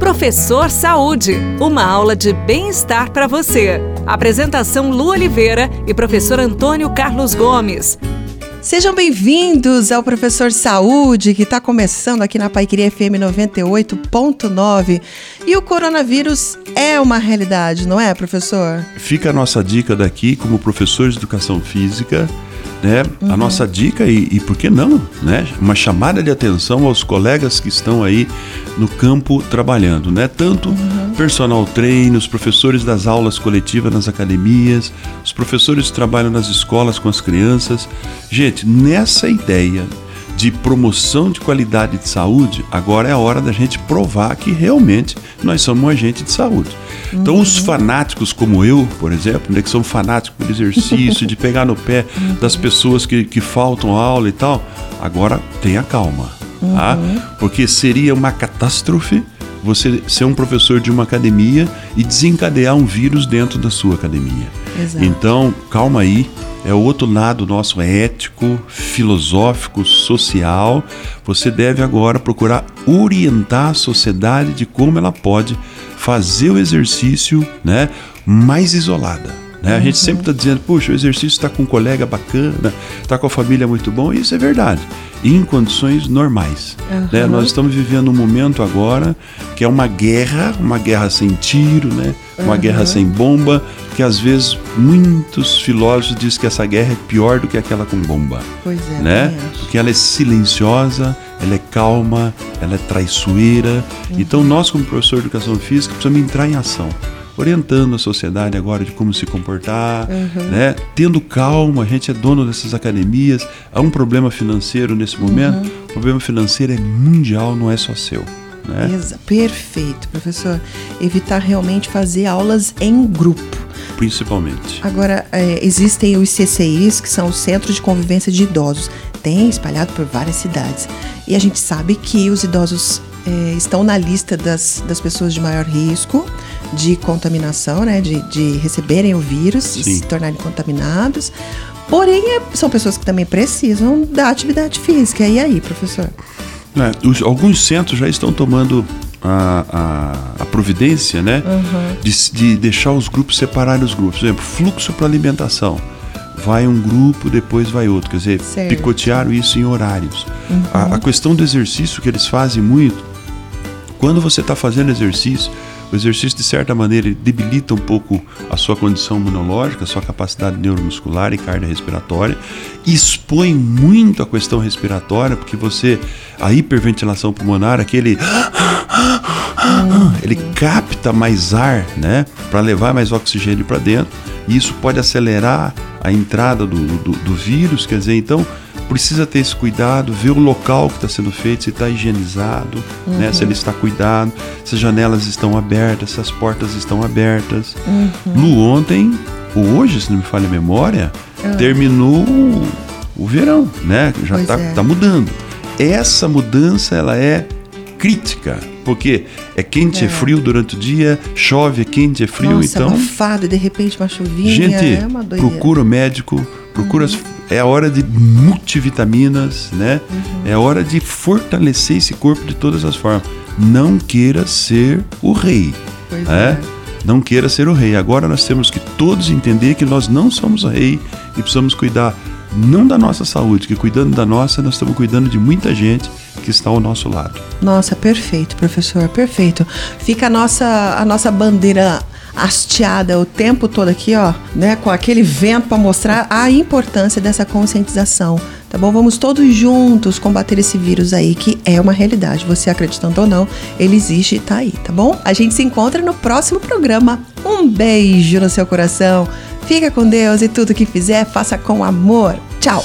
Professor Saúde, uma aula de bem-estar para você. Apresentação Lu Oliveira e professor Antônio Carlos Gomes. Sejam bem-vindos ao Professor Saúde, que está começando aqui na Paiqueria FM 98.9. E o coronavírus é uma realidade, não é, professor? Fica a nossa dica daqui, como professor de educação física, né? Uhum. A nossa dica e, e por que não, né? Uma chamada de atenção aos colegas que estão aí no campo trabalhando, né? Tanto uhum. personal trainer, os professores das aulas coletivas nas academias, os professores que trabalham nas escolas com as crianças. Gente, nessa ideia de promoção de qualidade de saúde, agora é a hora da gente provar que realmente nós somos um agente de saúde. Uhum. Então, os uhum. fanáticos como eu, por exemplo, né, que são fanáticos por exercício, de pegar no pé uhum. das pessoas que, que faltam aula e tal, agora tenha calma, tá? Uhum. Porque seria uma catástrofe você ser um professor de uma academia e desencadear um vírus dentro da sua academia. Exato. Então, calma aí, é o outro lado nosso ético, filosófico, social. Você deve agora procurar orientar a sociedade de como ela pode fazer o exercício né, mais isolada. Né? A gente uhum. sempre está dizendo, puxa, o exercício está com um colega bacana, está com a família muito bom, e isso é verdade, em condições normais. Uhum. Né? Nós estamos vivendo um momento agora que é uma guerra, uma guerra sem tiro, né? uma uhum. guerra sem bomba, que às vezes muitos filósofos dizem que essa guerra é pior do que aquela com bomba. Pois é, né? Porque ela é silenciosa, ela é calma, ela é traiçoeira. Uhum. Então nós, como professor de educação física, precisamos entrar em ação orientando a sociedade agora de como se comportar, uhum. né? Tendo calma, a gente é dono dessas academias. Há um problema financeiro nesse momento. Uhum. O problema financeiro é mundial, não é só seu. Né? Perfeito, professor. Evitar realmente fazer aulas em grupo. Principalmente. Agora, é, existem os CCIs, que são os Centros de Convivência de Idosos. Tem espalhado por várias cidades. E a gente sabe que os idosos é, estão na lista das, das pessoas de maior risco de contaminação, né? De, de receberem o vírus Sim. se tornarem contaminados. Porém, é, são pessoas que também precisam da atividade física. E aí, professor? É, os, alguns centros já estão tomando a, a, a providência, né? Uhum. De, de, deixar os grupos separarem os grupos. Por exemplo, fluxo para alimentação. Vai um grupo, depois vai outro. Quer dizer, certo. picotearam isso em horários. Uhum. A, a questão do exercício que eles fazem muito, quando você está fazendo exercício, o exercício, de certa maneira, debilita um pouco a sua condição imunológica, a sua capacidade neuromuscular e cardiorrespiratória, expõe muito a questão respiratória, porque você, a hiperventilação pulmonar, aquele. Ele capta mais ar, né, para levar mais oxigênio para dentro, e isso pode acelerar a entrada do, do, do vírus, quer dizer, então precisa ter esse cuidado, ver o local que está sendo feito, se está higienizado, uhum. né, se ele está cuidado, se as janelas estão abertas, se as portas estão abertas. Uhum. Lu, ontem, ou hoje, se não me falha a memória, uhum. terminou o verão, né? Já está é. tá mudando. Essa mudança ela é crítica, porque é quente, é. é, frio durante o dia, chove, é quente, é frio, Nossa, então. Abafado, de repente uma chuvinha. Gente, é procura o médico, procura uhum. é a hora de multivitaminas, né? Uhum. É a hora de fortalecer esse corpo de todas as formas. Não queira ser o rei. Pois né? é. Não queira ser o rei. Agora nós temos que todos entender que nós não somos o rei e precisamos cuidar não da nossa saúde, que cuidando da nossa, nós estamos cuidando de muita gente que está ao nosso lado. Nossa, perfeito, professor, perfeito. Fica a nossa, a nossa bandeira hasteada o tempo todo aqui, ó, né, com aquele vento para mostrar a importância dessa conscientização. Tá bom? Vamos todos juntos combater esse vírus aí, que é uma realidade. Você acreditando ou não, ele existe e tá aí, tá bom? A gente se encontra no próximo programa. Um beijo no seu coração. Fica com Deus e tudo que fizer, faça com amor. Tchau!